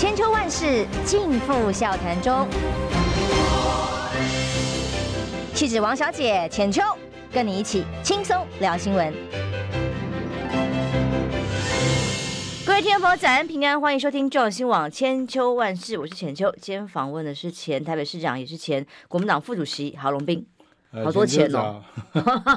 千秋万世尽付笑谈中。气质王小姐浅秋，跟你一起轻松聊新闻。各位听众朋友，早安平安，欢迎收听中央新闻千秋万世，我是浅秋。今天访问的是前台北市长，也是前国民党副主席郝龙斌。好多钱哦！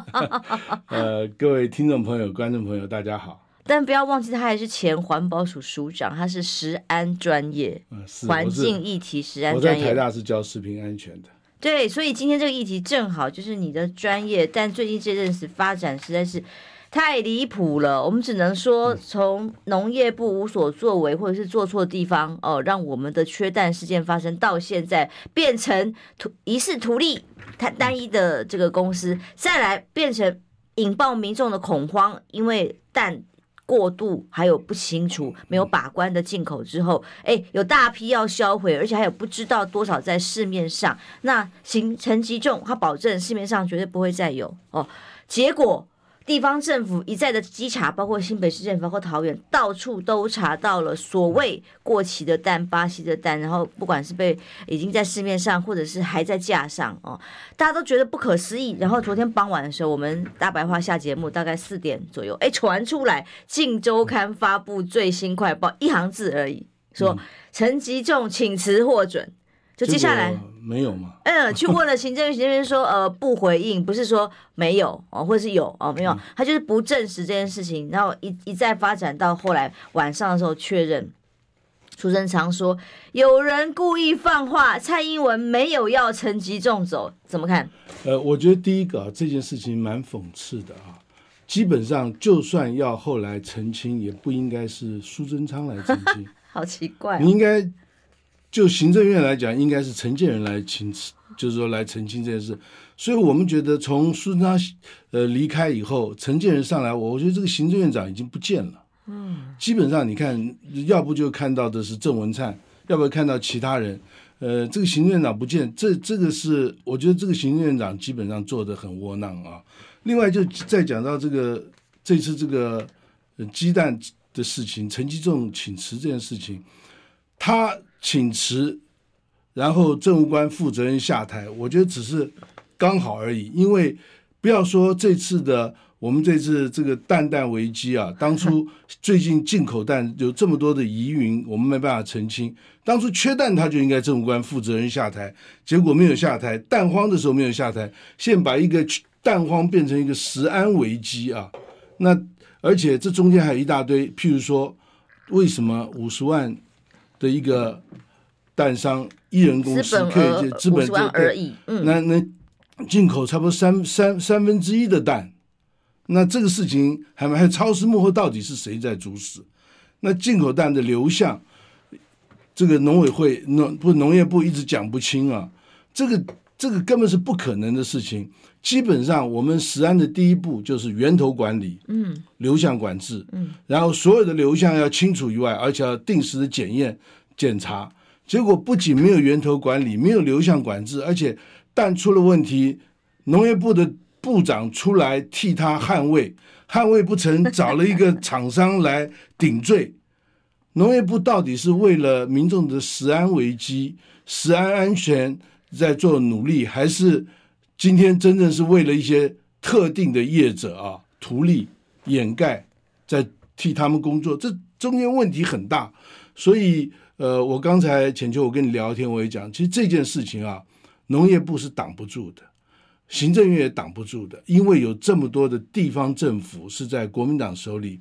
呃，各位听众朋友、观众朋友，大家好。但不要忘记，他还是前环保署署长，他是食安专业，环境议题食安专业。我在台大是教食品安全的。对，所以今天这个议题正好就是你的专业，但最近这阵子发展实在是太离谱了。我们只能说，从农业部无所作为或者是做错地方哦，让我们的缺蛋事件发生，到现在变成图疑似图利。它单一的这个公司，再来变成引爆民众的恐慌，因为蛋过度还有不清楚、没有把关的进口之后，哎，有大批要销毁，而且还有不知道多少在市面上。那行陈吉仲他保证市面上绝对不会再有哦，结果。地方政府一再的稽查，包括新北市政府，包括桃园，到处都查到了所谓过期的蛋、巴西的蛋，然后不管是被已经在市面上，或者是还在架上哦，大家都觉得不可思议。然后昨天傍晚的时候，我们大白话下节目，大概四点左右，哎，传出来《镜周刊》发布最新快报，一行字而已，说陈吉仲请辞获准。就接下来没有嘛？嗯，去问了行政院，行政院说呃 不回应，不是说没有哦，或者是有哦没有，他就是不证实这件事情。然后一一再发展到后来晚上的时候确认，苏贞昌说有人故意放话，蔡英文没有要陈吉仲走，怎么看？呃，我觉得第一个啊，这件事情蛮讽刺的啊。基本上就算要后来澄清，也不应该是苏贞昌来澄清，好奇怪哦，你应该。就行政院来讲，应该是陈建仁来请辞，就是说来澄清这件事。所以我们觉得，从苏贞昌呃离开以后，陈建仁上来，我觉得这个行政院长已经不见了。嗯，基本上你看，要不就看到的是郑文灿，要不看到其他人。呃，这个行政院长不见，这这个是我觉得这个行政院长基本上做得很窝囊啊。另外，就再讲到这个这次这个呃鸡蛋的事情，陈吉仲请辞这件事情，他。请辞，然后政务官负责人下台，我觉得只是刚好而已。因为不要说这次的我们这次这个蛋蛋危机啊，当初 最近进口蛋有这么多的疑云，我们没办法澄清。当初缺蛋，他就应该政务官负责人下台，结果没有下台。蛋荒的时候没有下台，现在把一个蛋荒变成一个食安危机啊！那而且这中间还有一大堆，譬如说为什么五十万？的一个蛋商一人公司可以资本就而已，嗯，那那进口差不多三三三分之一的蛋，那这个事情还还超市幕后到底是谁在主使？那进口蛋的流向，这个农委会农不农业部一直讲不清啊，这个这个根本是不可能的事情。基本上，我们食安的第一步就是源头管理，嗯，流向管制，嗯，然后所有的流向要清楚以外，而且要定时的检验检查。结果不仅没有源头管理，没有流向管制，而且蛋出了问题，农业部的部长出来替他捍卫，捍卫不成，找了一个厂商来顶罪。农业部到底是为了民众的食安危机、食安安全在做努力，还是？今天真正是为了一些特定的业者啊，图利掩盖，在替他们工作，这中间问题很大。所以，呃，我刚才浅秋我跟你聊天，我也讲，其实这件事情啊，农业部是挡不住的，行政院也挡不住的，因为有这么多的地方政府是在国民党手里。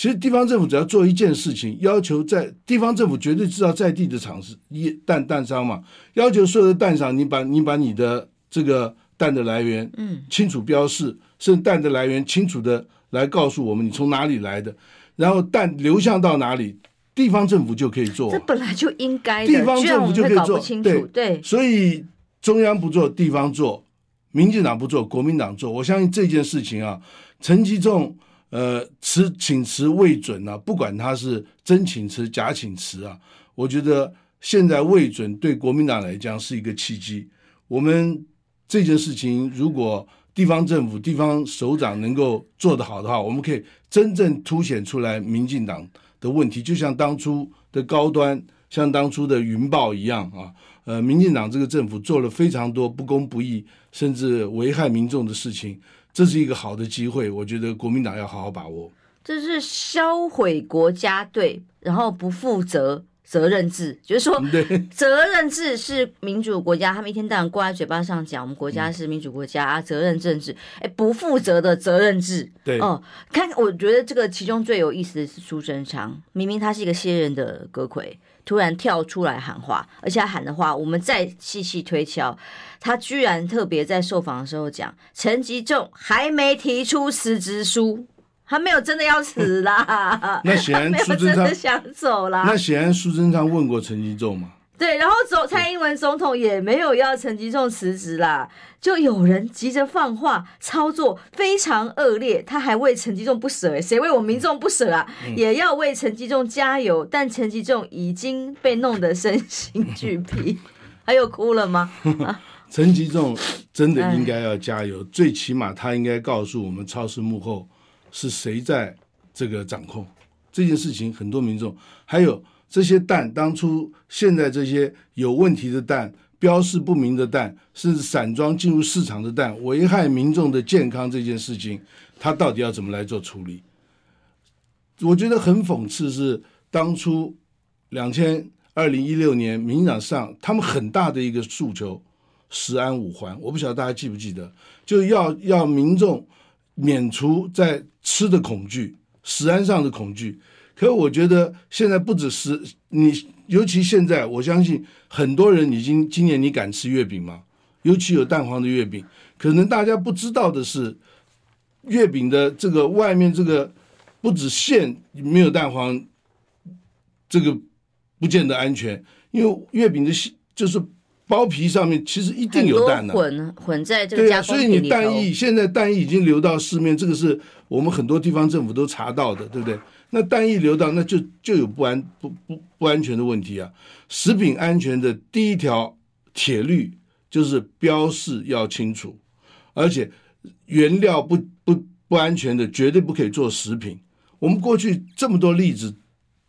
其实地方政府只要做一件事情，要求在地方政府绝对知道在地的厂是一蛋蛋商嘛，要求所有的蛋商，你把你把你的这个。蛋的来源，嗯，清楚标示，甚至蛋的来源清楚的来告诉我们你从哪里来的，然后蛋流向到哪里，地方政府就可以做。这本来就应该的，地方政府就可以做。对对，所以中央不做，地方做，民进党不做，国民党做。我相信这件事情啊，陈吉仲呃辞请辞未准啊，不管他是真请辞假请辞啊，我觉得现在未准对国民党来讲是一个契机，我们。这件事情，如果地方政府、地方首长能够做得好的话，我们可以真正凸显出来民进党的问题。就像当初的高端像当初的云豹一样啊。呃，民进党这个政府做了非常多不公不义，甚至危害民众的事情，这是一个好的机会，我觉得国民党要好好把握。这是销毁国家队，然后不负责。责任制就是说，责任制是民主国家，他们一天到晚挂在嘴巴上讲，我们国家是民主国家啊，责任政治，哎，不负责的责任制。对哦，看，我觉得这个其中最有意思的是苏贞昌，明明他是一个卸任的阁揆，突然跳出来喊话，而且他喊的话，我们再细细推敲，他居然特别在受访的时候讲，陈吉仲还没提出辞职书。他没有真的要死啦，那显然苏贞昌想走啦。那显然苏贞昌问过陈吉仲嘛？对，然后总蔡英文总统也没有要陈吉仲辞职啦，就有人急着放话，操作非常恶劣，他还为陈吉仲不舍，哎，谁为我民众不舍啊？嗯、也要为陈吉仲加油，但陈吉仲已经被弄得身心俱疲，还有哭了吗？陈吉仲真的应该要加油，最起码他应该告诉我们超市幕后。是谁在这个掌控这件事情？很多民众还有这些蛋，当初现在这些有问题的蛋、标示不明的蛋，甚至散装进入市场的蛋，危害民众的健康这件事情，他到底要怎么来做处理？我觉得很讽刺是，当初两千二零一六年民上他们很大的一个诉求“食安五环”，我不晓得大家记不记得，就要要民众。免除在吃的恐惧、食安上的恐惧，可我觉得现在不止是你，尤其现在，我相信很多人已经今年你敢吃月饼吗？尤其有蛋黄的月饼，可能大家不知道的是，月饼的这个外面这个不止馅没有蛋黄，这个不见得安全，因为月饼的馅就是。包皮上面其实一定有蛋的，混混在这个加工。对啊，所以你蛋液现在蛋液已经流到市面，这个是我们很多地方政府都查到的，对不对？那蛋液流到，那就就有不安不不不安全的问题啊。食品安全的第一条铁律就是标示要清楚，而且原料不不不安全的绝对不可以做食品。我们过去这么多例子。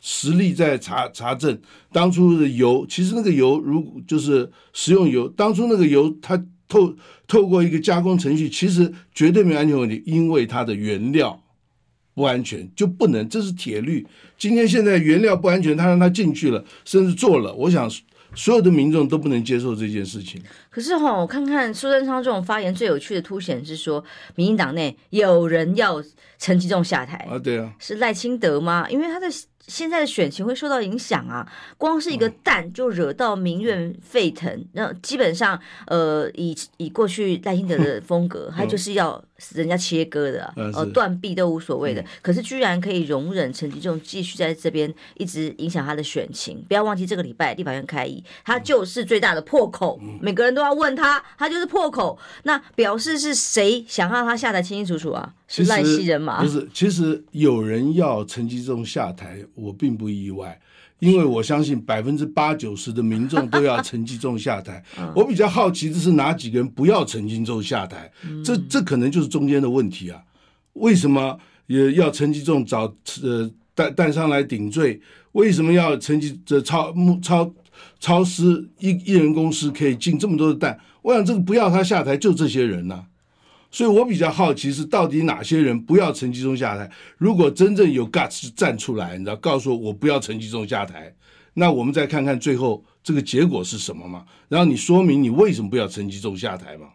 实例在查查证，当初的油其实那个油，如就是食用油，当初那个油它透透过一个加工程序，其实绝对没有安全问题，因为它的原料不安全就不能，这是铁律。今天现在原料不安全，他让他进去了，甚至做了，我想所有的民众都不能接受这件事情。可是哈，我看看苏贞昌这种发言最有趣的凸显是说，民进党内有人要陈吉仲下台啊，对啊，是赖清德吗？因为他的。现在的选情会受到影响啊！光是一个蛋就惹到民怨沸腾，那基本上，呃，以以过去赖清德的风格，他就是要人家切割的，啊，呃，断臂都无所谓的。可是居然可以容忍陈吉仲继续在这边一直影响他的选情。不要忘记这个礼拜立法院开议，他就是最大的破口，每个人都要问他，他就是破口。那表示是谁想让他下台清清楚楚啊？是赖西人马？不是，其实有人要陈吉仲下台。我并不意外，因为我相信百分之八九十的民众都要陈吉仲下台。我比较好奇的是哪几个人不要陈吉仲下台？这这可能就是中间的问题啊！为什么也要陈吉仲找呃蛋蛋商来顶罪？为什么要陈吉这超超超市一一人公司可以进这么多的蛋？我想这个不要他下台，就这些人呐、所以我比较好奇是到底哪些人不要陈吉中下台？如果真正有 guts 站出来，你知道，告诉我我不要陈吉中下台，那我们再看看最后这个结果是什么嘛？然后你说明你为什么不要陈吉中下台嘛？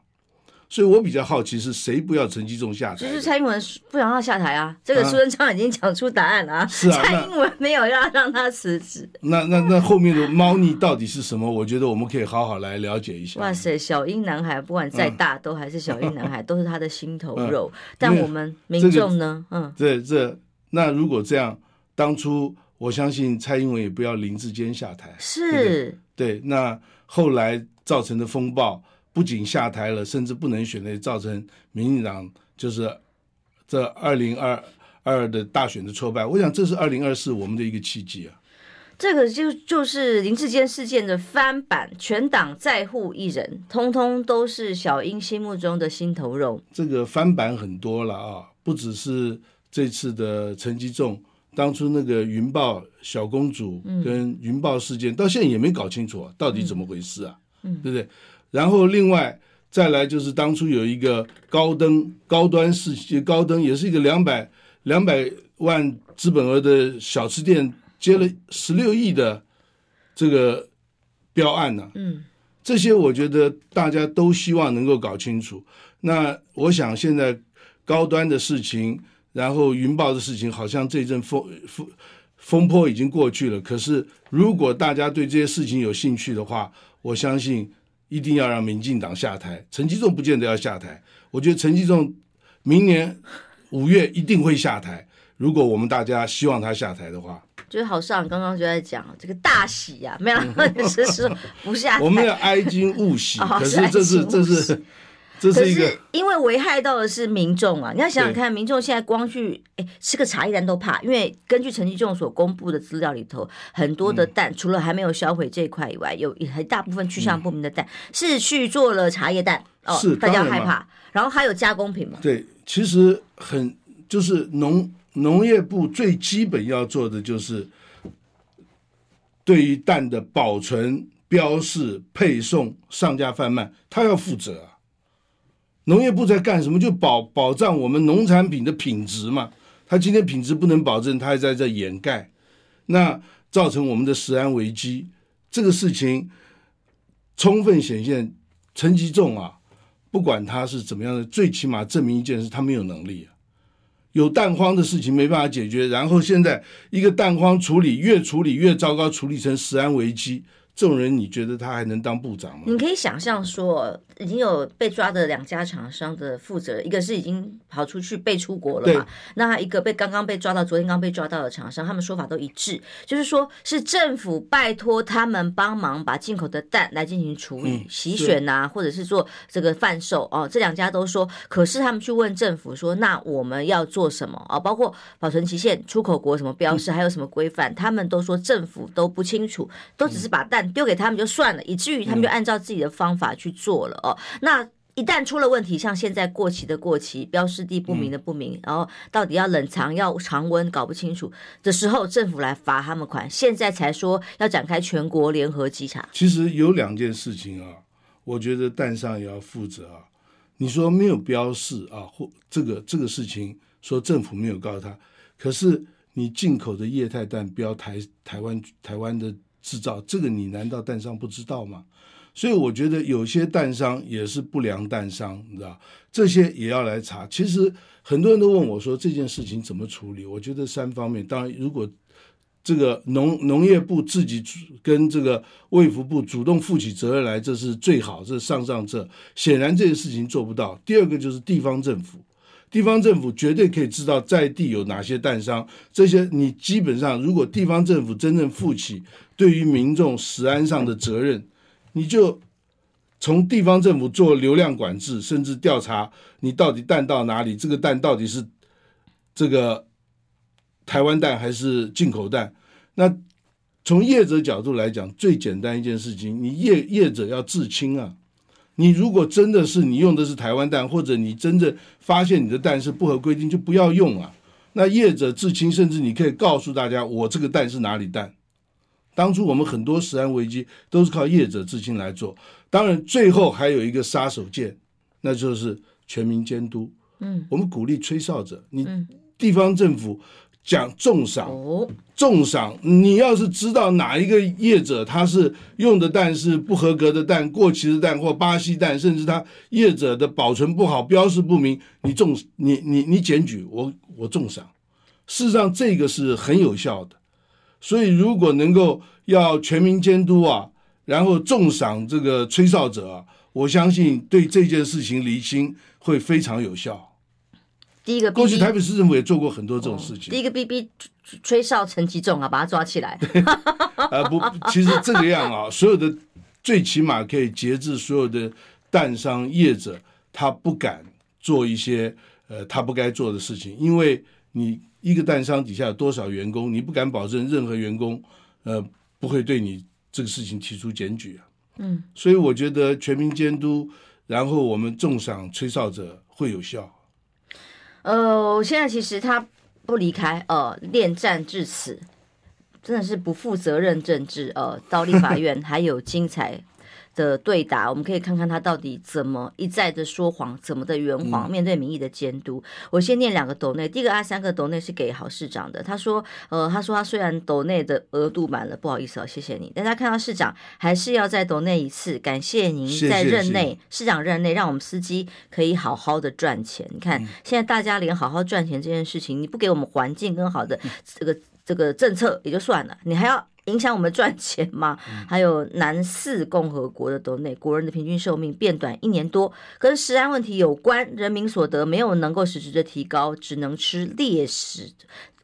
所以我比较好奇是谁不要陈吉仲下台？就是蔡英文不想让他下台啊！这个苏贞昌已经讲出答案了啊！是啊，蔡英文没有要让他辞职。那那那后面的 猫腻到底是什么？我觉得我们可以好好来了解一下。哇塞，小英男孩不管再大，都还是小英男孩，都是他的心头肉。但我们民众呢？嗯，这这那如果这样，当初我相信蔡英文也不要林志坚下台。是。对，那后来造成的风暴。不仅下台了，甚至不能选，也造成民进党就是这二零二二的大选的挫败。我想这是二零二四我们的一个契机啊。这个就就是林志坚事件的翻版，全党在乎一人，通通都是小英心目中的心头肉。这个翻版很多了啊，不只是这次的陈吉仲当初那个云豹小公主跟云豹事件，到现在也没搞清楚啊，到底怎么回事啊？对不对？然后另外再来就是当初有一个高登高端事，高登也是一个两百两百万资本额的小吃店，接了十六亿的这个标案呢。嗯，这些我觉得大家都希望能够搞清楚。那我想现在高端的事情，然后云豹的事情，好像这阵风风风波已经过去了。可是如果大家对这些事情有兴趣的话，我相信一定要让民进党下台。陈吉仲不见得要下台，我觉得陈吉仲明年五月一定会下台。如果我们大家希望他下台的话，就是郝市长刚刚就在讲这个大喜呀、啊，没有，是说不下台。我们要哀今勿喜，可是这是这是。这是一个，因为危害到的是民众啊！你要想想看，民众现在光去哎吃个茶叶蛋都怕，因为根据陈吉仲所公布的资料里头，很多的蛋、嗯、除了还没有销毁这一块以外，有很大部分去向不明的蛋、嗯、是去做了茶叶蛋哦，是大家害怕。然后还有加工品嘛？对，其实很就是农农业部最基本要做的就是对于蛋的保存、标示、配送、上架贩卖，他要负责啊。农业部在干什么？就保保障我们农产品的品质嘛。他今天品质不能保证，他还在这掩盖，那造成我们的食安危机。这个事情充分显现，陈吉仲啊，不管他是怎么样的，最起码证明一件事，他没有能力啊。有蛋荒的事情没办法解决，然后现在一个蛋荒处理越处理越糟糕，处理成食安危机。这种人，你觉得他还能当部长吗？你可以想象说，已经有被抓的两家厂商的负责人，一个是已经跑出去被出国了嘛？那一个被刚刚被抓到，昨天刚被抓到的厂商，他们说法都一致，就是说是政府拜托他们帮忙把进口的蛋来进行处理、嗯、洗选呐、啊，或者是做这个贩售哦。这两家都说，可是他们去问政府说，那我们要做什么啊、哦？包括保存期限、出口国什么标识，还有什么规范、嗯，他们都说政府都不清楚，都只是把蛋。丢给他们就算了，以至于他们就按照自己的方法去做了那一旦出了问题，像现在过期的过期，标示地不明的不明，嗯、然后到底要冷藏要常温搞不清楚的时候，政府来罚他们款，现在才说要展开全国联合稽查。其实有两件事情啊，我觉得蛋商也要负责啊。你说没有标示啊，或这个这个事情说政府没有告诉他，可是你进口的液态蛋标台台湾台湾的。制造这个你难道蛋商不知道吗？所以我觉得有些蛋商也是不良蛋商，你知道这些也要来查。其实很多人都问我说这件事情怎么处理？我觉得三方面，当然如果这个农农业部自己跟这个卫福部主动负起责任来，这是最好，这是上上策。显然这件事情做不到。第二个就是地方政府。地方政府绝对可以知道在地有哪些蛋商，这些你基本上，如果地方政府真正负起对于民众食安上的责任，你就从地方政府做流量管制，甚至调查你到底蛋到哪里，这个蛋到底是这个台湾蛋还是进口蛋？那从业者角度来讲，最简单一件事情，你业业者要自清啊。你如果真的是你用的是台湾蛋，或者你真正发现你的蛋是不合规定，就不要用啊。那业者自清，甚至你可以告诉大家，我这个蛋是哪里蛋。当初我们很多食安危机都是靠业者自清来做。当然，最后还有一个杀手锏，那就是全民监督。嗯，我们鼓励吹哨者，你地方政府。讲重赏，重赏。你要是知道哪一个业者他是用的蛋是不合格的蛋、过期的蛋或巴西蛋，甚至他业者的保存不好、标示不明，你重你你你检举我，我重赏。事实上，这个是很有效的。所以，如果能够要全民监督啊，然后重赏这个吹哨者啊，我相信对这件事情厘清会非常有效。第一个 BB，过去台北市政府也做过很多这种事情。哦、第一个 BB 吹哨陈其重啊，把他抓起来。呃 不，其实这个样啊，所有的最起码可以节制所有的蛋商业者，他不敢做一些呃他不该做的事情，因为你一个蛋商底下有多少员工，你不敢保证任何员工呃不会对你这个事情提出检举啊。嗯，所以我觉得全民监督，然后我们重赏吹哨者会有效。呃，现在其实他不离开，呃，恋战至此，真的是不负责任政治。呃，到立法院 还有精彩。的对答，我们可以看看他到底怎么一再的说谎，怎么的圆谎。面对民意的监督，嗯、我先念两个斗内。第一个阿三个斗内是给郝市长的，他说，呃，他说他虽然斗内的额度满了，不好意思哦，谢谢你，但他看到市长还是要再斗内一次，感谢您在任内，市长任内，让我们司机可以好好的赚钱。你看，嗯、现在大家连好好赚钱这件事情，你不给我们环境更好的这个这个政策也就算了，你还要。影响我们赚钱吗？还有南四共和国的斗内，国人的平均寿命变短一年多，跟食安问题有关，人民所得没有能够实质的提高，只能吃劣食，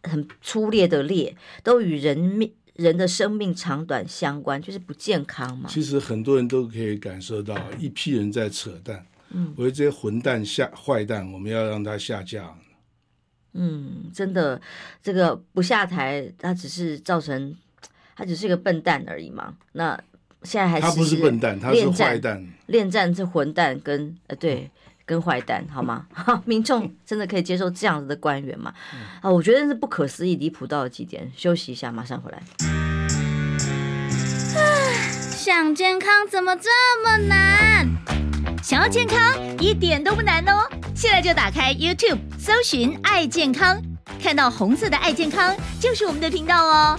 很粗劣的劣，都与人命人的生命长短相关，就是不健康嘛。其实很多人都可以感受到，一批人在扯淡。嗯，我觉得这些混蛋下坏蛋，我们要让他下架。嗯，真的，这个不下台，他只是造成。他只是一个笨蛋而已嘛？那现在还是，他不是笨蛋，他是坏蛋。恋战是混蛋跟呃对跟坏蛋好吗？民众真的可以接受这样子的官员吗？啊，我觉得是不可思议、离谱到了极点。休息一下，马上回来。想健康怎么这么难？想要健康一点都不难哦！现在就打开 YouTube，搜寻“爱健康”，看到红色的“爱健康”就是我们的频道哦。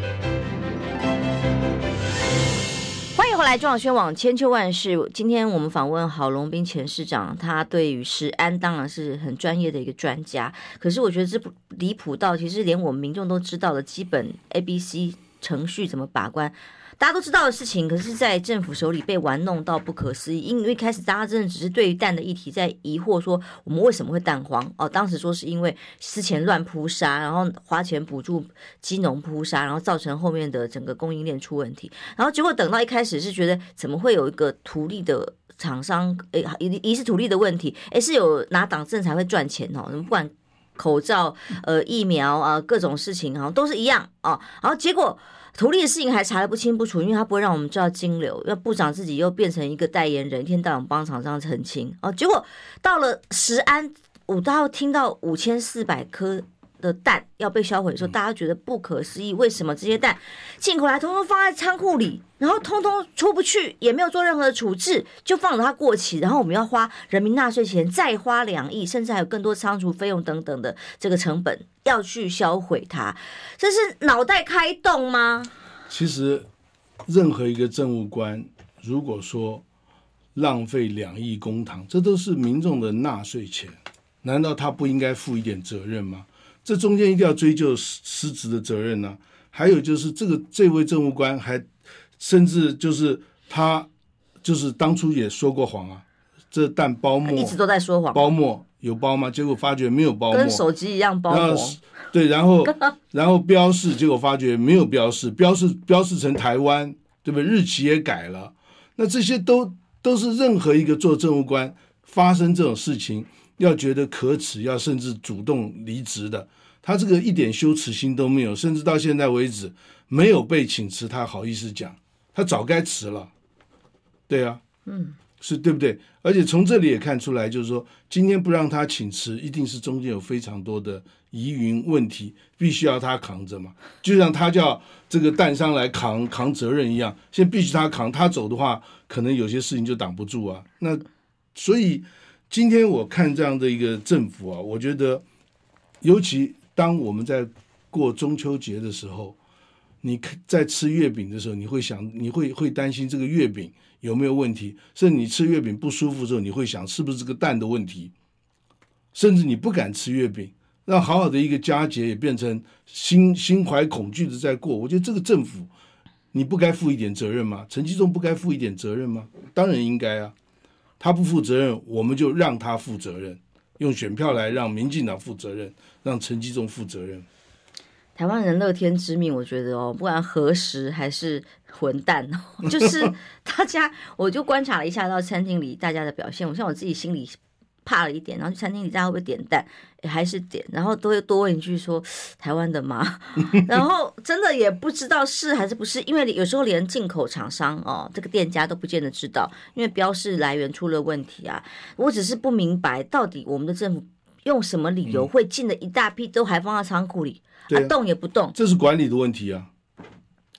迎回来，中广宣网千秋万世。今天我们访问郝龙斌前市长，他对于食安当然是很专业的一个专家。可是我觉得这不离谱到，其实连我们民众都知道的基本 A、B、C 程序怎么把关。大家都知道的事情，可是，在政府手里被玩弄到不可思议。因为一开始大家真的只是对于蛋的议题在疑惑，说我们为什么会蛋黄？哦，当时说是因为之前乱扑杀，然后花钱补助鸡农扑杀，然后造成后面的整个供应链出问题。然后结果等到一开始是觉得怎么会有一个图利的厂商？诶，疑疑是图利的问题？诶，是有拿党政才会赚钱哦？不管口罩、呃疫苗啊，各种事情好像都是一样哦。然后结果。土地的事情还查得不清不楚，因为他不会让我们知道金流。要部长自己又变成一个代言人，一天到晚帮厂商澄清哦。结果到了石安，我都要听到五千四百颗的蛋要被销毁的时候，大家觉得不可思议，为什么这些蛋进口来，通通放在仓库里，然后通通出不去，也没有做任何的处置，就放着它过期，然后我们要花人民纳税钱，再花两亿，甚至还有更多仓储费用等等的这个成本要去销毁它，这是脑袋开动吗？其实，任何一个政务官如果说浪费两亿公帑，这都是民众的纳税钱，难道他不应该负一点责任吗？这中间一定要追究失职的责任呢、啊。还有就是这个这位政务官还甚至就是他就是当初也说过谎啊，这蛋包膜一直都在说谎，包膜有包吗？结果发觉没有包膜，跟手机一样包膜。对，然后 然后标示，结果发觉没有标示，标示标示成台湾，对不对？日期也改了，那这些都都是任何一个做政务官发生这种事情。要觉得可耻，要甚至主动离职的，他这个一点羞耻心都没有，甚至到现在为止没有被请辞，他好意思讲，他早该辞了。对啊，嗯，是对不对？而且从这里也看出来，就是说今天不让他请辞，一定是中间有非常多的疑云问题，必须要他扛着嘛，就像他叫这个蛋商来扛扛责任一样，现在必须他扛，他走的话，可能有些事情就挡不住啊。那所以。今天我看这样的一个政府啊，我觉得，尤其当我们在过中秋节的时候，你在吃月饼的时候，你会想，你会会担心这个月饼有没有问题，甚至你吃月饼不舒服的时候，你会想是不是这个蛋的问题，甚至你不敢吃月饼，让好好的一个佳节也变成心心怀恐惧的在过。我觉得这个政府，你不该负一点责任吗？陈吉仲不该负一点责任吗？当然应该啊。他不负责任，我们就让他负责任，用选票来让民进党负责任，让陈吉仲负责任。台湾人乐天知命，我觉得哦，不管何时还是混蛋，就是大家，我就观察了一下到餐厅里大家的表现，我像我自己心里怕了一点，然后去餐厅里大家会不会点蛋，也还是点，然后都会多问一句说台湾的吗？然后真的也不知道是还是不是，因为有时候连进口厂商哦，这个店家都不见得知道，因为标示来源出了问题啊。我只是不明白，到底我们的政府用什么理由会进了一大批都还放在仓库里，啊，动也不动，这是管理的问题啊。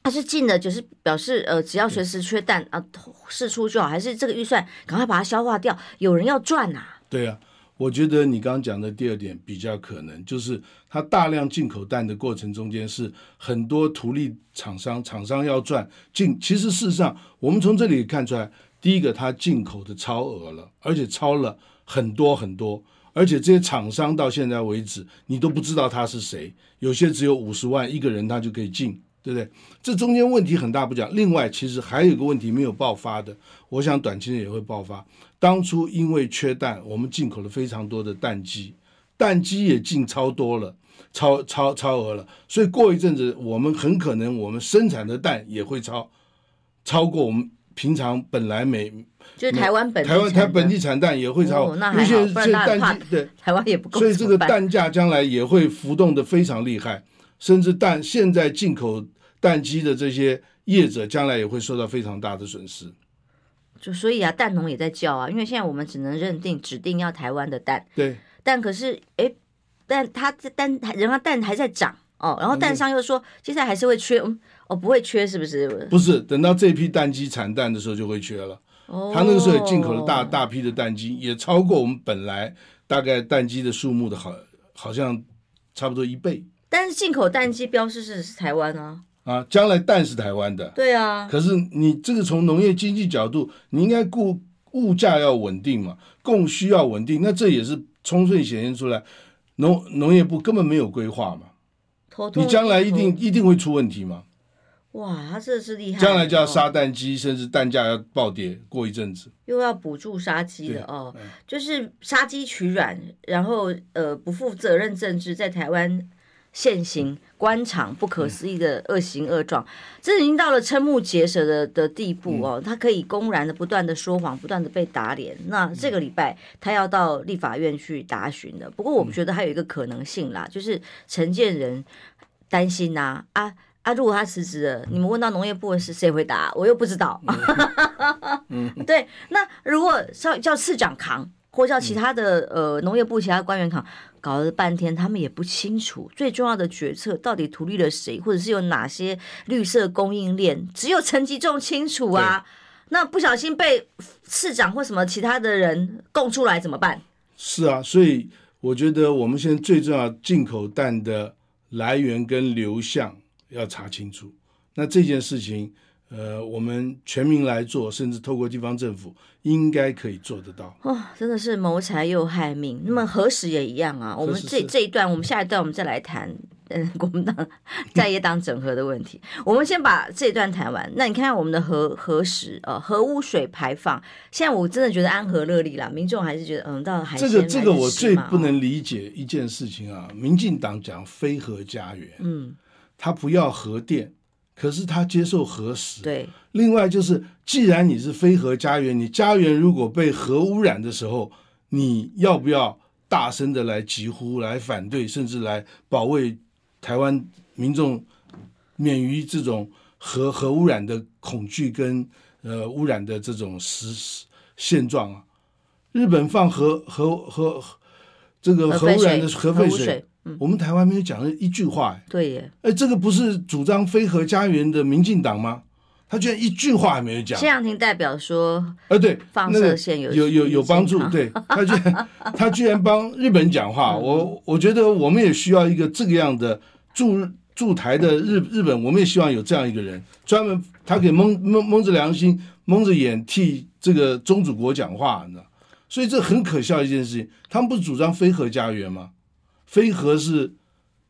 他是进的，就是表示呃，只要随时缺蛋啊，试出就好，还是这个预算赶快把它消化掉？有人要赚呐、啊？对啊，我觉得你刚刚讲的第二点比较可能，就是它大量进口蛋的过程中间是很多图利厂商，厂商要赚进。其实事实上，我们从这里看出来，第一个它进口的超额了，而且超了很多很多，而且这些厂商到现在为止，你都不知道他是谁，有些只有五十万一个人，他就可以进。对不对？这中间问题很大，不讲。另外，其实还有一个问题没有爆发的，我想短期内也会爆发。当初因为缺蛋，我们进口了非常多的蛋鸡，蛋鸡也进超多了，超超超额了。所以过一阵子，我们很可能我们生产的蛋也会超超过我们平常本来每就是台湾本台湾台本地产蛋也会超，哦、那还好，不然大家怕对台湾也不够，所以这个蛋价将来也会浮动的非常厉害。甚至蛋现在进口蛋鸡的这些业者，将来也会受到非常大的损失。就所以啊，蛋农也在叫啊，因为现在我们只能认定指定要台湾的蛋。对。但可是，哎，但他这蛋人家蛋还在涨哦，然后蛋商又说，接下来还是会缺，嗯，哦，不会缺是不是？不是，等到这批蛋鸡产蛋的时候就会缺了。哦。他那个时候也进口了大大批的蛋鸡，也超过我们本来大概蛋鸡的数目的好，好像差不多一倍。但是进口蛋鸡标示是台湾啊，啊，将来蛋是台湾的，对啊。可是你这个从农业经济角度，你应该顾物价要稳定嘛，供需要稳定，那这也是充分显现出来，农农业部根本没有规划嘛。你将来一定一定会出问题吗？哇，他这是厉害！将来就要杀蛋鸡，甚至蛋价要暴跌，过一阵子又要补助杀鸡了哦，就是杀鸡取卵，然后呃不负责任政治在台湾。现行官场不可思议的恶行恶状，这已经到了瞠目结舌的的地步哦。他可以公然的不断的说谎，不断的被打脸。那这个礼拜他要到立法院去答询的。不过我们觉得还有一个可能性啦，就是陈建仁担心呐啊啊，啊！如果他辞职了，你们问到农业部是谁回答？我又不知道。对，那如果叫叫市长扛，或叫其他的呃农业部其他官员扛。搞了半天，他们也不清楚最重要的决策到底图利了谁，或者是有哪些绿色供应链，只有陈吉仲清楚啊。那不小心被市长或什么其他的人供出来怎么办？是啊，所以我觉得我们现在最重要进口蛋的来源跟流向要查清楚。那这件事情。呃，我们全民来做，甚至透过地方政府，应该可以做得到。哦，真的是谋财又害命。那么核食也一样啊。我们这这一段，我们下一段我们再来谈，嗯，国民党在野党整合的问题。我们先把这一段谈完。那你看看我们的核核食呃，核污水排放，现在我真的觉得安和乐利啦，民众还是觉得嗯，到海鲜这个这个我最不能理解一件事情啊，民进党讲非核家园，嗯，他不要核电。可是他接受核实，对。另外就是，既然你是非核家园，你家园如果被核污染的时候，你要不要大声的来疾呼、来反对，甚至来保卫台湾民众免于这种核核污染的恐惧跟呃污染的这种实现状啊？日本放核核核这个核污染的核废水。嗯、我们台湾没有讲了一句话，对耶，哎，这个不是主张非核家园的民进党吗？他居然一句话也没有讲。谢长廷代表说，呃，对，放射线有有有有帮助，对，他居然 他居然帮日本讲话，我我觉得我们也需要一个这个样的驻驻台的日日本，我们也希望有这样一个人，专门他可以蒙蒙蒙着良心、蒙着眼替这个宗主国讲话，你知道？所以这很可笑一件事情，他们不是主张非核家园吗？非核是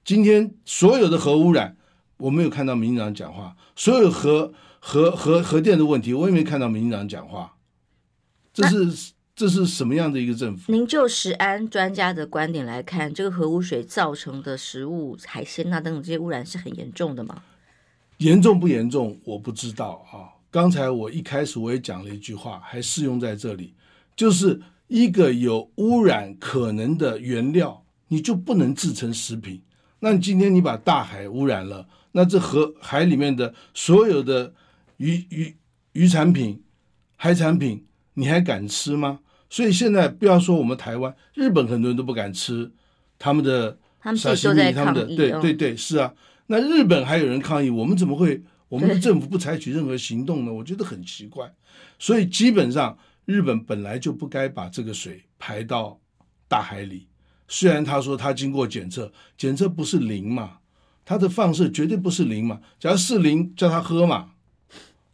今天所有的核污染，我没有看到民进党讲话；所有核核核核电的问题，我也没看到民进党讲话。这是这是什么样的一个政府？您就食安专家的观点来看，这个核污水造成的食物、海鲜啊等等这些污染是很严重的吗？严重不严重我不知道啊。刚才我一开始我也讲了一句话，还适用在这里，就是一个有污染可能的原料，你就不能制成食品。那你今天你把大海污染了，那这河海里面的所有的鱼鱼鱼产品、海产品，你还敢吃吗？所以现在不要说我们台湾，日本很多人都不敢吃他们的沙西米，他们的对对对，是啊。那日本还有人抗议，我们怎么会？我们的政府不采取任何行动呢？我觉得很奇怪。所以基本上，日本本来就不该把这个水排到大海里。虽然他说他经过检测，检测不是零嘛，他的放射绝对不是零嘛。假如是零，叫他喝嘛，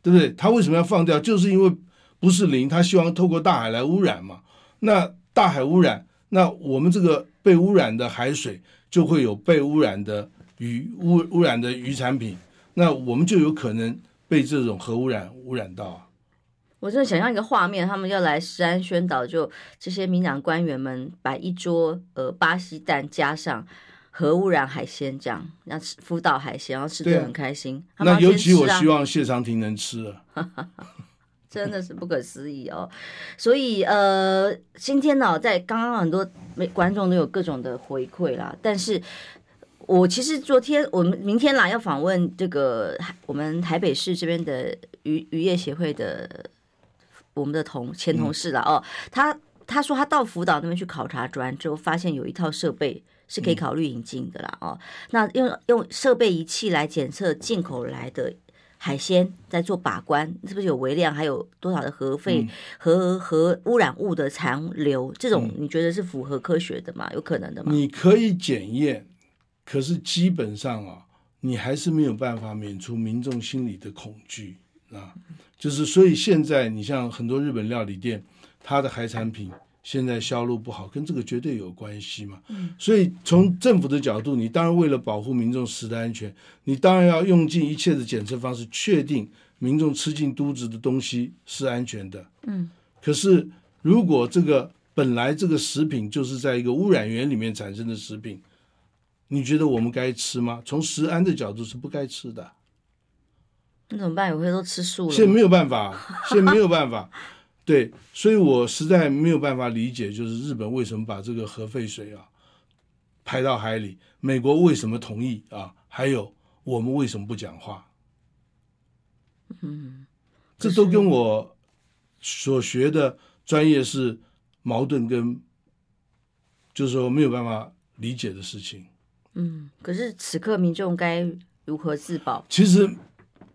对不对？他为什么要放掉？就是因为不是零，他希望透过大海来污染嘛。那大海污染，那我们这个被污染的海水就会有被污染的鱼污污染的鱼产品。那我们就有可能被这种核污染污染到啊！我真的想象一个画面，他们要来食安宣导，就这些民党官员们摆一桌呃巴西蛋加上核污染海鲜，这样让吃福岛海鲜，然后吃的很开心。啊、那尤其我希望谢长廷能吃啊，真的是不可思议哦！所以呃，今天呢，在刚刚很多观众都有各种的回馈啦，但是。我其实昨天，我们明天啦要访问这个我们台北市这边的渔渔业协会的我们的同前同事了哦，他他说他到福岛那边去考察完之后，发现有一套设备是可以考虑引进的啦哦，那用用设备仪器来检测进口来的海鲜，在做把关，是不是有微量，还有多少的核废核核污染物的残留？这种你觉得是符合科学的吗？有可能的吗？你可以检验。可是基本上啊，你还是没有办法免除民众心里的恐惧啊。就是所以现在你像很多日本料理店，它的海产品现在销路不好，跟这个绝对有关系嘛。所以从政府的角度，你当然为了保护民众食的安全，你当然要用尽一切的检测方式，确定民众吃进肚子的东西是安全的。嗯。可是如果这个本来这个食品就是在一个污染源里面产生的食品，你觉得我们该吃吗？从食安的角度是不该吃的。那怎么办？有些都吃素了。现在没有办法，现在没有办法。对，所以我实在没有办法理解，就是日本为什么把这个核废水啊排到海里？美国为什么同意啊？还有我们为什么不讲话？嗯，这都跟我所学的专业是矛盾，跟就是说没有办法理解的事情。嗯，可是此刻民众该如何自保？其实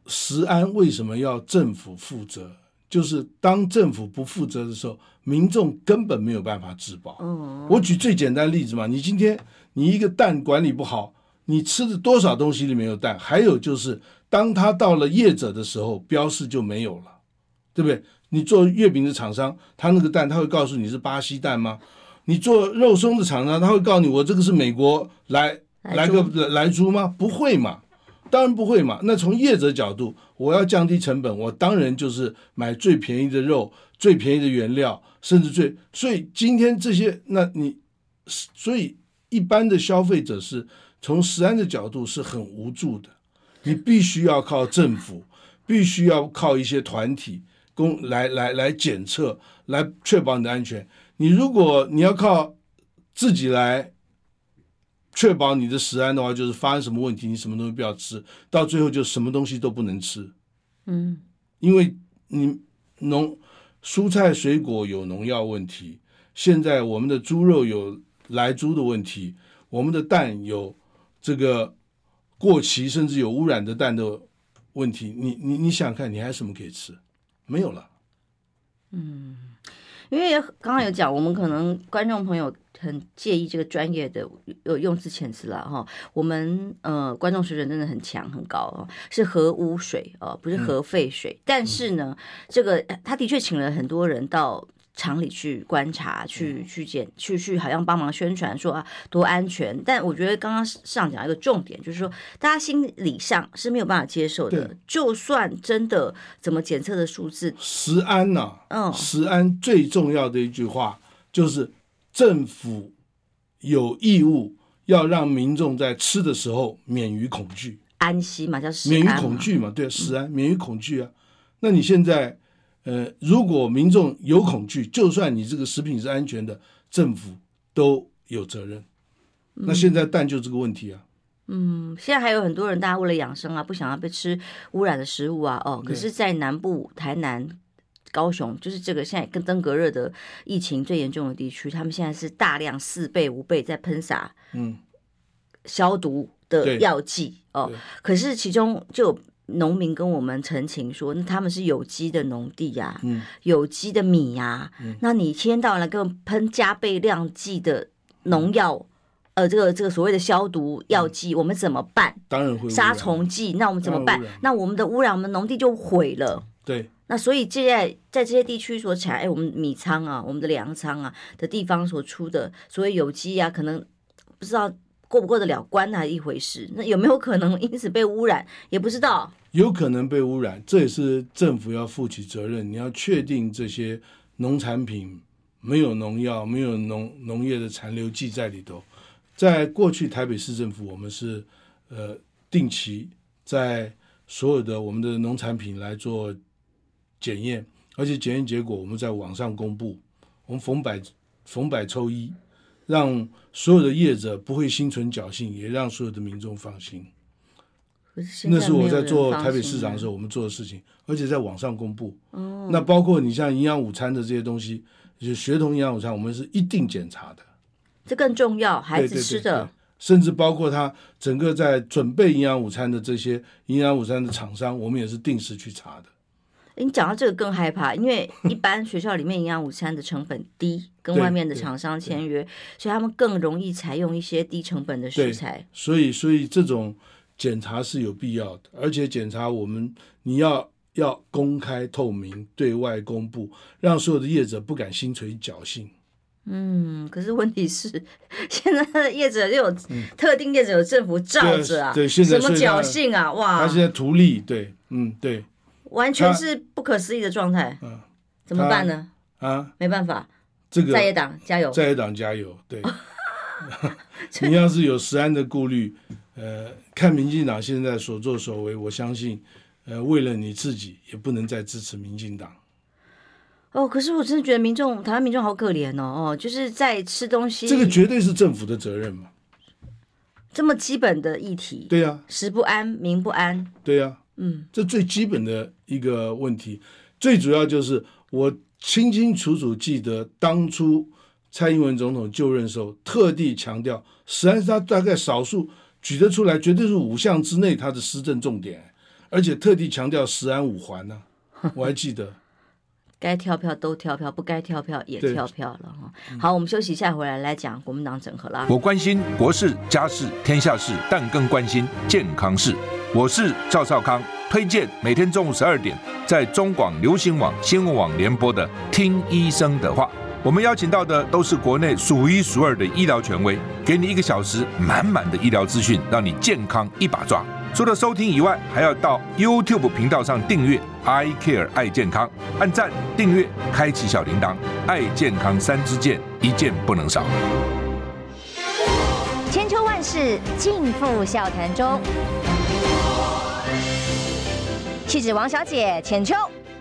食安为什么要政府负责？就是当政府不负责的时候，民众根本没有办法自保。嗯，我举最简单的例子嘛，你今天你一个蛋管理不好，你吃的多少东西里面有蛋？还有就是，当他到了业者的时候，标示就没有了，对不对？你做月饼的厂商，他那个蛋他会告诉你是巴西蛋吗？你做肉松的厂商，他会告诉你我这个是美国来。来个来猪吗？不会嘛，当然不会嘛。那从业者角度，我要降低成本，我当然就是买最便宜的肉、最便宜的原料，甚至最……所以今天这些，那你，所以一般的消费者是从食安的角度是很无助的。你必须要靠政府，必须要靠一些团体公来来来检测，来确保你的安全。你如果你要靠自己来。确保你的食安的话，就是发生什么问题，你什么东西不要吃，到最后就什么东西都不能吃。嗯，因为你农蔬菜水果有农药问题，现在我们的猪肉有来猪的问题，我们的蛋有这个过期甚至有污染的蛋的问题，你你你想想看，你还有什么可以吃？没有了。嗯，因为刚刚有讲，我们可能观众朋友。很介意这个专业的呃用字遣词了哈，我们呃观众水准真的很强很高哦，是核污水哦，不是核废水。嗯、但是呢，这个他的确请了很多人到厂里去观察，去去检，去去好像帮忙宣传说啊多安全。但我觉得刚刚上讲一个重点，就是说大家心理上是没有办法接受的。就算真的怎么检测的数字，食安呐、啊，嗯，食安最重要的一句话就是。政府有义务要让民众在吃的时候免于恐惧，安息嘛，叫食免于恐惧嘛，对，食安免于恐惧啊。那你现在，呃，如果民众有恐惧，就算你这个食品是安全的，政府都有责任。那现在蛋就这个问题啊。嗯，现在还有很多人，大家为了养生啊，不想要被吃污染的食物啊，哦，可是，在南部台南。高雄就是这个现在跟登革热的疫情最严重的地区，他们现在是大量四倍五倍在喷洒，嗯，消毒的药剂哦。可是其中就有农民跟我们陈情说，那他们是有机的农地呀、啊，嗯，有机的米呀、啊，嗯，那你一天到晚来跟喷加倍量剂的农药，嗯、呃，这个这个所谓的消毒药剂，嗯、我们怎么办？当然会杀虫剂，那我们怎么办？那我们的污染，我们农地就毁了。对。那所以现在在这些地区所产，哎，我们米仓啊，我们的粮仓啊的地方所出的所谓有机啊，可能不知道过不过得了关还是一回事。那有没有可能因此被污染，也不知道。有可能被污染，这也是政府要负起责任。你要确定这些农产品没有农药、没有农农业的残留剂在里头。在过去台北市政府，我们是呃定期在所有的我们的农产品来做。检验，而且检验结果我们在网上公布，我们逢百逢百抽一，让所有的业者不会心存侥幸，也让所有的民众放心。是那是我在做台北市长的时候，我们做的事情，而且在网上公布。哦，那包括你像营养午餐的这些东西，就是学童营养午餐，我们是一定检查的。这更重要，孩子吃的，对对对对，甚至包括他整个在准备营养午餐的这些营养午餐的厂商，我们也是定时去查的。你讲到这个更害怕，因为 一般学校里面营养午餐的成本低，跟外面的厂商签约，所以他们更容易采用一些低成本的食材。所以，所以这种检查是有必要的，而且检查我们你要要公开透明，对外公布，让所有的业者不敢心存侥幸。嗯，可是问题是，现在的业者就有特定业者有政府罩着啊，对，现在什么侥幸啊？哇，他现在图利，对，嗯，对。完全是不可思议的状态，嗯，怎么办呢？啊，没办法，这个在野党加油，在野党加油，对。你要是有食安的顾虑，呃，看民进党现在所作所为，我相信，呃，为了你自己，也不能再支持民进党。哦，可是我真的觉得民众，台湾民众好可怜哦，哦，就是在吃东西，这个绝对是政府的责任嘛。这么基本的议题，对呀，食不安，民不安，对呀。嗯，这最基本的一个问题，最主要就是我清清楚楚记得当初蔡英文总统就任时候，特地强调，实际上他大概少数举得出来，绝对是五项之内他的施政重点，而且特地强调十安五环呢，我还记得，该跳票都跳票，不该跳票也跳票了哈。好，我们休息一下，回来来讲国民党整合啦。我关心国事、家事、天下事，但更关心健康事。我是赵少康，推荐每天中午十二点在中广流行网、新闻网联播的《听医生的话》。我们邀请到的都是国内数一数二的医疗权威，给你一个小时满满的医疗资讯，让你健康一把抓。除了收听以外，还要到 YouTube 频道上订阅 “I Care 爱健康”，按赞、订阅、开启小铃铛，爱健康三支箭，一件不能少。千秋万世尽付笑谈中。气质王小姐浅秋，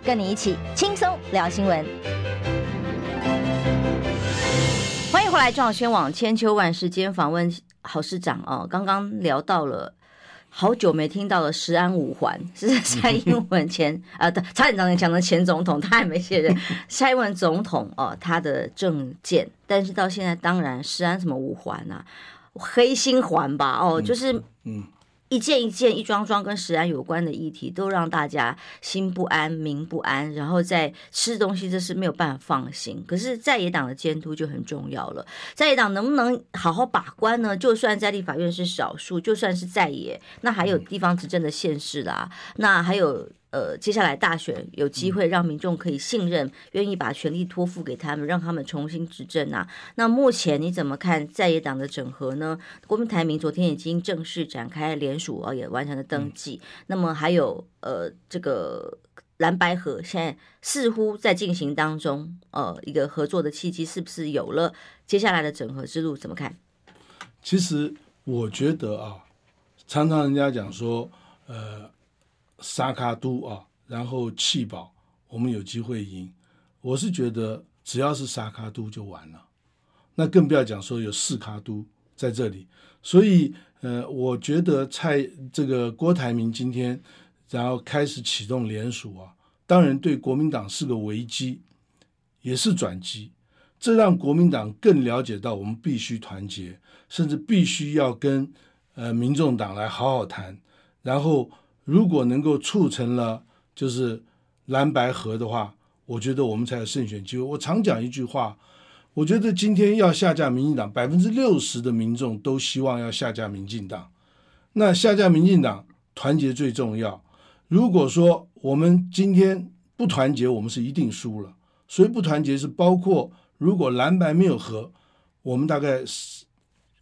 跟你一起轻松聊新闻。欢迎回来，中广宣网千秋万世间访问郝市长哦。刚刚聊到了好久没听到了，施安五环，是蔡英文前 啊，差点讲成前总统，他也没卸任。蔡英文总统哦，他的政见，但是到现在当然施安什么五环啊，黑心环吧哦，就是嗯。嗯一件一件、一桩桩跟食安有关的议题，都让大家心不安、民不安，然后在吃东西，这是没有办法放心。可是在野党的监督就很重要了，在野党能不能好好把关呢？就算在立法院是少数，就算是在野，那还有地方执政的县市啦，那还有。呃，接下来大选有机会让民众可以信任，愿意把权力托付给他们，让他们重新执政啊。那目前你怎么看在野党的整合呢？国民台民昨天已经正式展开联署啊，也完成了登记。嗯、那么还有呃，这个蓝白河现在似乎在进行当中，呃，一个合作的契机是不是有了？接下来的整合之路怎么看？其实我觉得啊。常常人家讲说，呃，沙卡都啊，然后弃保，我们有机会赢。我是觉得只要是沙卡都就完了，那更不要讲说有四卡都在这里。所以，呃，我觉得蔡这个郭台铭今天然后开始启动联署啊，当然对国民党是个危机，也是转机。这让国民党更了解到我们必须团结，甚至必须要跟。呃，民众党来好好谈，然后如果能够促成了就是蓝白合的话，我觉得我们才有胜选机会。我常讲一句话，我觉得今天要下架民进党，百分之六十的民众都希望要下架民进党。那下架民进党，团结最重要。如果说我们今天不团结，我们是一定输了。所以不团结是包括如果蓝白没有合，我们大概是，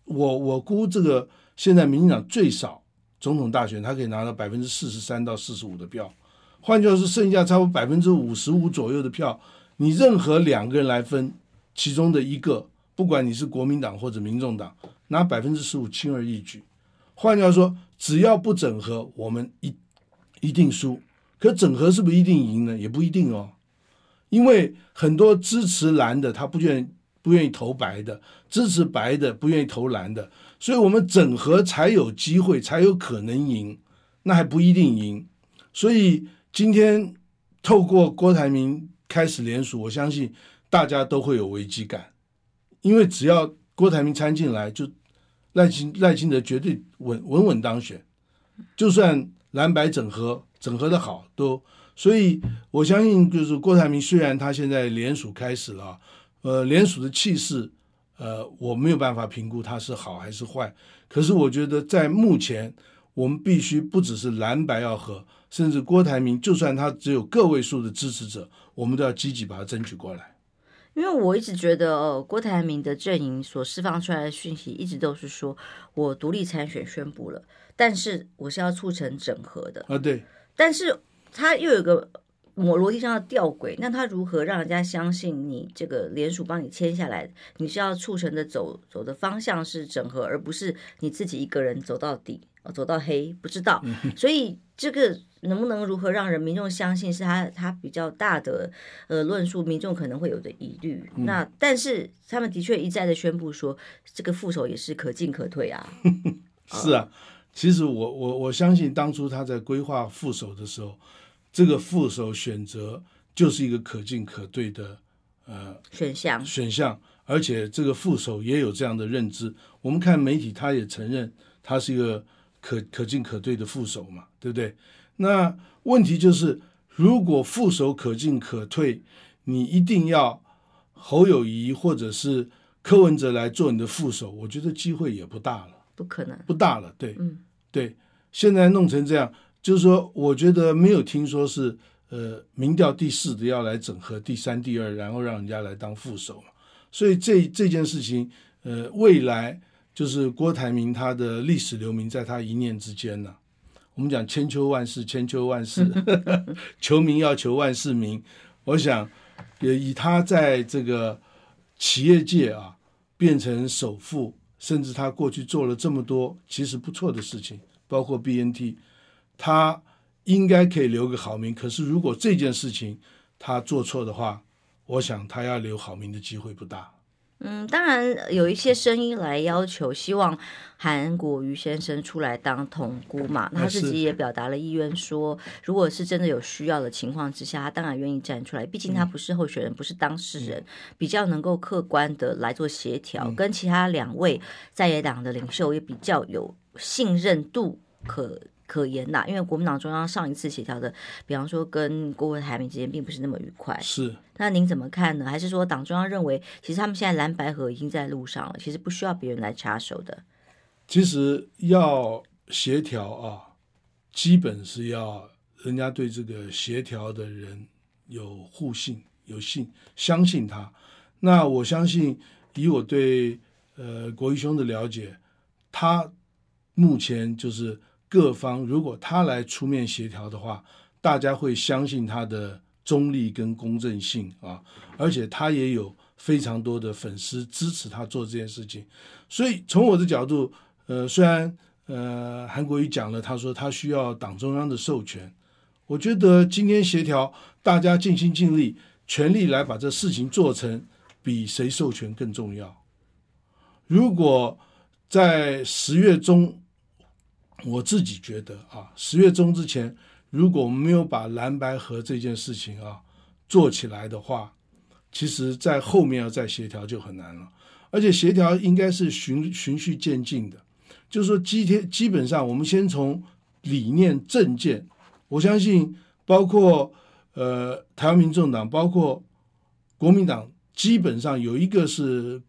我我估这个。现在民进党最少总统大选，他可以拿到百分之四十三到四十五的票，换句话说，剩下差不多百分之五十五左右的票，你任何两个人来分，其中的一个，不管你是国民党或者民众党，拿百分之十五轻而易举。换句话说，只要不整合，我们一一定输。可整合是不是一定赢呢？也不一定哦，因为很多支持蓝的他不愿不愿意投白的，支持白的不愿意投蓝的。所以我们整合才有机会，才有可能赢，那还不一定赢。所以今天透过郭台铭开始联署，我相信大家都会有危机感，因为只要郭台铭参进来，就赖清赖清德绝对稳稳稳当选。就算蓝白整合整合的好，都所以我相信，就是郭台铭虽然他现在联署开始了，呃，联署的气势。呃，我没有办法评估它是好还是坏，可是我觉得在目前，我们必须不只是蓝白要合，甚至郭台铭就算他只有个位数的支持者，我们都要积极把它争取过来。因为我一直觉得，哦，郭台铭的阵营所释放出来的讯息，一直都是说我独立参选宣布了，但是我是要促成整合的啊，对，但是他又有个。我逻辑上的吊诡，那他如何让人家相信你这个联署帮你签下来，你是要促成的走走的方向是整合，而不是你自己一个人走到底，走到黑，不知道。所以这个能不能如何让人民众相信是他他比较大的呃论述，民众可能会有的疑虑。那但是他们的确一再的宣布说，这个副手也是可进可退啊。是啊，其实我我我相信当初他在规划副手的时候。这个副手选择就是一个可进可退的呃选项选项，而且这个副手也有这样的认知。我们看媒体，他也承认他是一个可可进可退的副手嘛，对不对？那问题就是，如果副手可进可退，你一定要侯友谊或者是柯文哲来做你的副手，我觉得机会也不大了，不可能，不大了。对，嗯，对，现在弄成这样。就是说，我觉得没有听说是呃民调第四的要来整合第三、第二，然后让人家来当副手嘛。所以这这件事情，呃，未来就是郭台铭他的历史留名在他一念之间呢、啊。我们讲千秋万世，千秋万世，求名要求万世名。我想也以他在这个企业界啊变成首富，甚至他过去做了这么多其实不错的事情，包括 BNT。他应该可以留个好名，可是如果这件事情他做错的话，我想他要留好名的机会不大。嗯，当然有一些声音来要求，希望韩国瑜先生出来当统姑嘛。他自己也表达了意愿说，说如果是真的有需要的情况之下，他当然愿意站出来。毕竟他不是候选人，嗯、不是当事人，比较能够客观的来做协调，嗯、跟其他两位在野党的领袖也比较有信任度可。可言呐，因为国民党中央上一次协调的，比方说跟郭台铭之间并不是那么愉快。是，那您怎么看呢？还是说党中央认为，其实他们现在蓝白合已经在路上了，其实不需要别人来插手的。其实要协调啊，基本是要人家对这个协调的人有互信、有信、相信他。那我相信，以我对呃国瑜兄的了解，他目前就是。各方如果他来出面协调的话，大家会相信他的中立跟公正性啊，而且他也有非常多的粉丝支持他做这件事情。所以从我的角度，呃，虽然呃，韩国瑜讲了，他说他需要党中央的授权。我觉得今天协调，大家尽心尽力，全力来把这事情做成，比谁授权更重要。如果在十月中，我自己觉得啊，十月中之前，如果我们没有把蓝白合这件事情啊做起来的话，其实在后面要再协调就很难了。而且协调应该是循循序渐进的，就是说今天基本上我们先从理念政见，我相信包括呃台湾民众党，包括国民党，基本上有一个是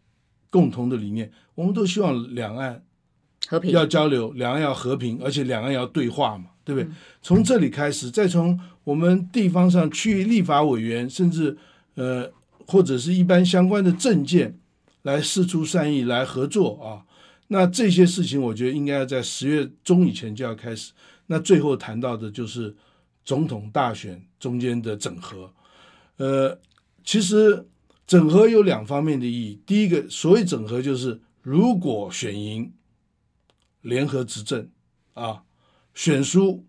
共同的理念，我们都希望两岸和平要交流，两岸要和平，而且两岸要对话嘛，对不对？嗯、从这里开始，再从我们地方上区域立法委员，甚至呃或者是一般相关的政见。来释出善意，来合作啊！那这些事情，我觉得应该要在十月中以前就要开始。那最后谈到的就是总统大选中间的整合。呃，其实整合有两方面的意义。第一个，所谓整合就是如果选赢，联合执政啊；选书，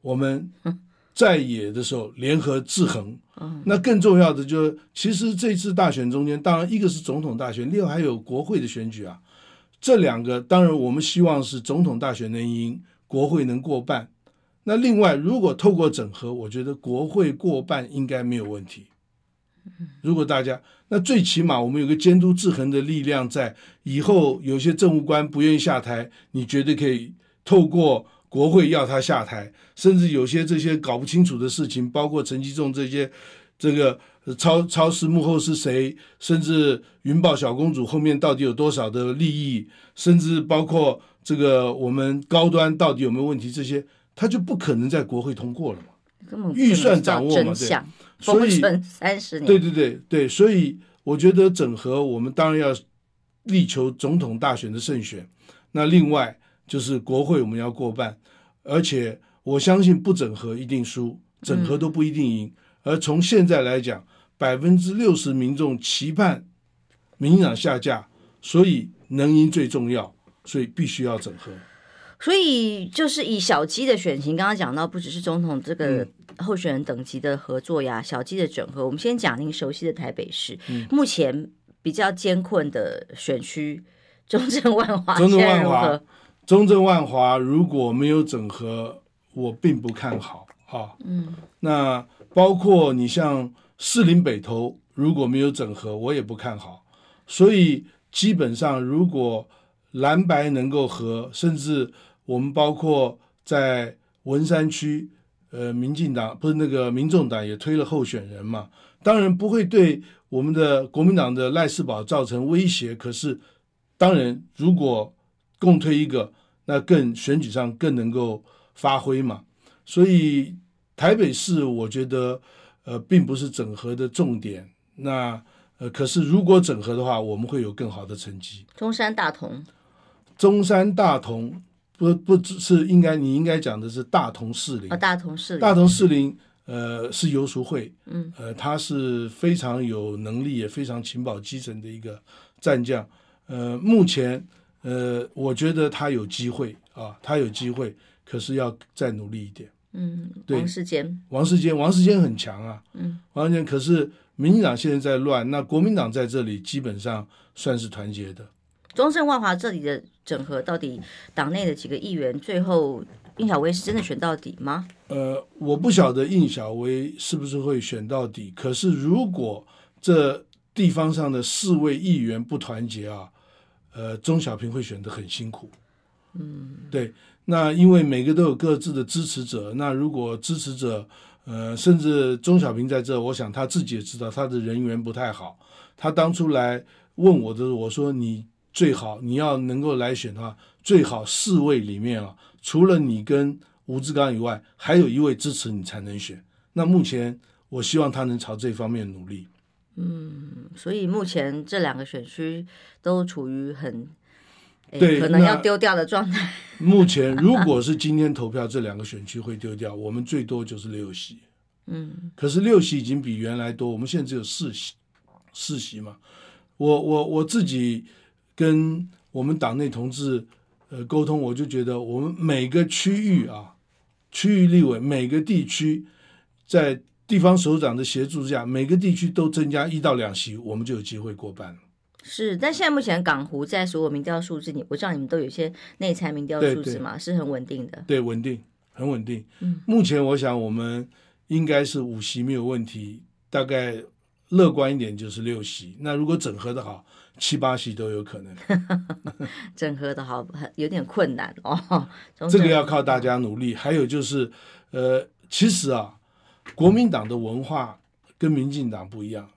我们。在野的时候联合制衡，那更重要的就是，其实这次大选中间，当然一个是总统大选，另外还有国会的选举啊。这两个当然我们希望是总统大选能赢，国会能过半。那另外如果透过整合，我觉得国会过半应该没有问题。如果大家那最起码我们有个监督制衡的力量在，以后有些政务官不愿意下台，你绝对可以透过。国会要他下台，甚至有些这些搞不清楚的事情，包括陈吉仲这些，这个超超市幕后是谁，甚至云豹小公主后面到底有多少的利益，甚至包括这个我们高端到底有没有问题，这些他就不可能在国会通过了嘛，预算掌握嘛，对，所以三十年，对对对对，所以我觉得整合我们当然要力求总统大选的胜选，那另外。就是国会我们要过半，而且我相信不整合一定输，整合都不一定赢。嗯、而从现在来讲，百分之六十民众期盼民进党下架，所以能赢最重要，所以必须要整合。所以就是以小鸡的选情，刚刚讲到不只是总统这个候选人等级的合作呀，嗯、小鸡的整合。我们先讲您熟悉的台北市，嗯、目前比较艰困的选区，中正万华，中正万华。中正万华如果没有整合，我并不看好啊。嗯，那包括你像士林北投如果没有整合，我也不看好。所以基本上，如果蓝白能够合，甚至我们包括在文山区，呃，民进党不是那个民众党也推了候选人嘛，当然不会对我们的国民党的赖世宝造成威胁。可是，当然如果共推一个，那更选举上更能够发挥嘛，所以台北市我觉得呃并不是整合的重点。那呃可是如果整合的话，我们会有更好的成绩。中山大同，中山大同不不只是应该你应该讲的是大同士林。哦，大同士林，大同士林呃是游淑慧，嗯呃他是非常有能力也非常情报基层的一个战将，呃目前。呃，我觉得他有机会啊，他有机会，可是要再努力一点。嗯，对，王世坚，王世坚，王世坚很强啊。嗯，王世坚，可是民进党现在在乱，那国民党在这里基本上算是团结的。中盛万华这里的整合，到底党内的几个议员最后应小薇是真的选到底吗？呃，我不晓得应小薇是不是会选到底，可是如果这地方上的四位议员不团结啊。呃，钟小平会选得很辛苦，嗯，对，那因为每个都有各自的支持者，那如果支持者，呃，甚至钟小平在这，我想他自己也知道他的人缘不太好。他当初来问我的时候，我说你最好你要能够来选的话，最好四位里面啊，除了你跟吴志刚以外，还有一位支持你才能选。那目前我希望他能朝这方面努力。嗯，所以目前这两个选区都处于很，对，可能要丢掉的状态。目前如果是今天投票，这两个选区会丢掉，我们最多就是六席。嗯，可是六席已经比原来多，我们现在只有四席，四席嘛。我我我自己跟我们党内同志，呃沟通，我就觉得我们每个区域啊，区域立委每个地区，在地方首长的协助之下，每个地区都增加一到两席，我们就有机会过半。是，但现在目前港湖在所有民调数字，你我知道你们都有一些内参民调数字嘛，是很稳定的。对，稳定，很稳定。嗯，目前我想我们应该是五席没有问题，大概乐观一点就是六席。那如果整合的好，七八席都有可能。整合的好，有点困难哦。这个要靠大家努力。还有就是，呃，其实啊，国民党的文化跟民进党不一样。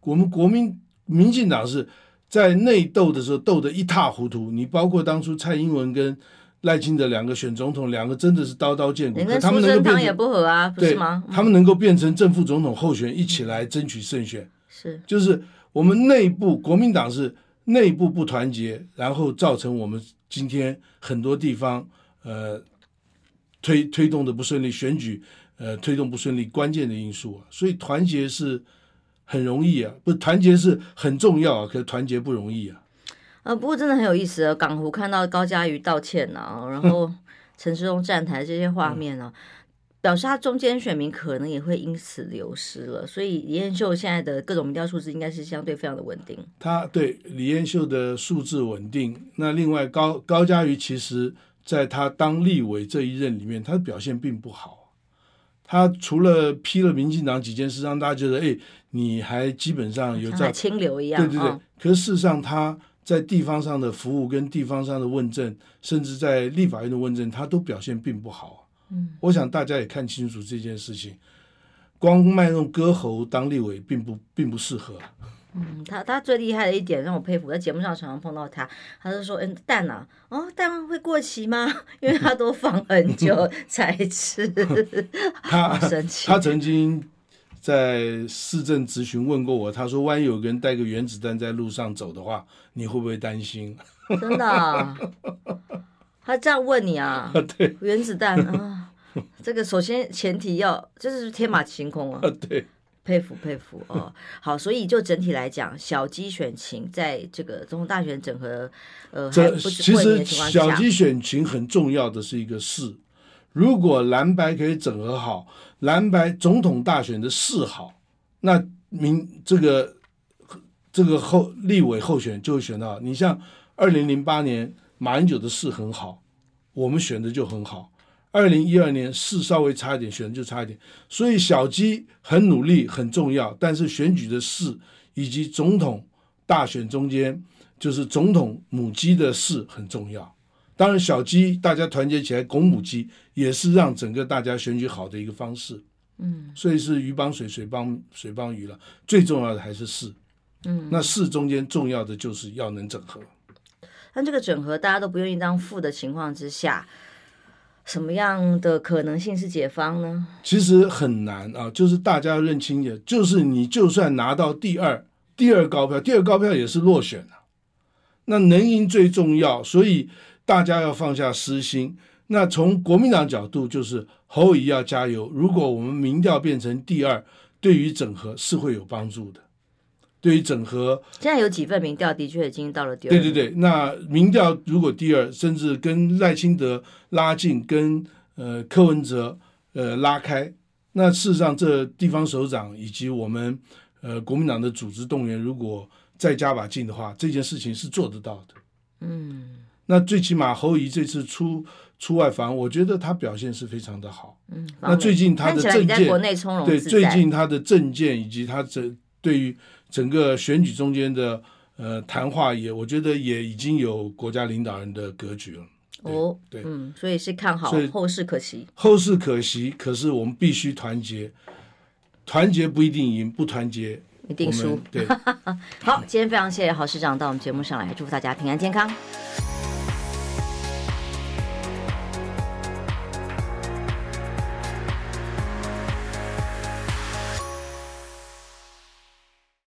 我们国民民进党是在内斗的时候斗得一塌糊涂。你包括当初蔡英文跟赖清德两个选总统，两个真的是刀刀见骨。连苏贞昌也不合啊，不是吗？他们能够变成正副总统候选，一起来争取胜选。是，就是我们内部国民党是内部不团结，然后造成我们今天很多地方呃推推动的不顺利，选举呃推动不顺利关键的因素啊。所以团结是。很容易啊，不团结是很重要啊，可是团结不容易啊。呃，不过真的很有意思啊，港湖看到高嘉瑜道歉啊，然后陈时中站台这些画面啊，嗯、表示他中间选民可能也会因此流失了。所以李彦秀现在的各种民调数字应该是相对非常的稳定。他对李彦秀的数字稳定，那另外高高嘉瑜其实在他当立委这一任里面，他的表现并不好。他除了批了民进党几件事，让大家觉得，哎，你还基本上有在清流一样，对对对。哦、可是事实上，他在地方上的服务跟地方上的问政，甚至在立法院的问政，他都表现并不好。嗯，我想大家也看清楚这件事情，光卖弄歌喉当立委，并不并不适合。嗯，他他最厉害的一点让我佩服，在节目上常常碰到他，他就说：“嗯，蛋啊，哦，蛋会过期吗？因为他都放很久才吃。他” 他他曾经在市政咨询问过我，他说：“万一有个人带个原子弹在路上走的话，你会不会担心？”真的、啊，他这样问你啊？对，原子弹 啊，这个首先前提要就是天马行空啊。对。佩服佩服哦，好，所以就整体来讲，小鸡选情在这个总统大选整合，呃，这其实小鸡选情很重要的是一个势，如果蓝白可以整合好，蓝白总统大选的势好，那民这个这个候立委候选就会选到。你像二零零八年马英九的势很好，我们选的就很好。二零一二年势稍微差一点，选的就差一点，所以小鸡很努力很重要，但是选举的势以及总统大选中间，就是总统母鸡的势很重要。当然，小鸡大家团结起来拱母鸡，也是让整个大家选举好的一个方式。嗯，所以是鱼帮水，水帮水帮鱼了。最重要的还是势。嗯，那势中间重要的就是要能整合。但这个整合大家都不愿意当副的情况之下。什么样的可能性是解方呢？其实很难啊，就是大家要认清一点，就是你就算拿到第二，第二高票，第二高票也是落选啊。那能赢最重要，所以大家要放下私心。那从国民党角度，就是侯友要加油。如果我们民调变成第二，对于整合是会有帮助的。对于整合，现在有几份民调的确已经到了第二。对对对，那民调如果第二，甚至跟赖清德拉近，跟呃柯文哲呃拉开，那事实上这地方首长以及我们呃国民党的组织动员，如果再加把劲的话，这件事情是做得到的。嗯，那最起码侯友宜这次出出外访，我觉得他表现是非常的好。嗯，那最近他的政见，对最近他的政见以及他这对于。整个选举中间的呃谈话也，我觉得也已经有国家领导人的格局了。哦，对，嗯，所以是看好，后事可期。后事可期，可是我们必须团结，团结不一定赢，不团结一定输。对，好，今天非常谢谢郝市长到我们节目上来，祝福大家平安健康。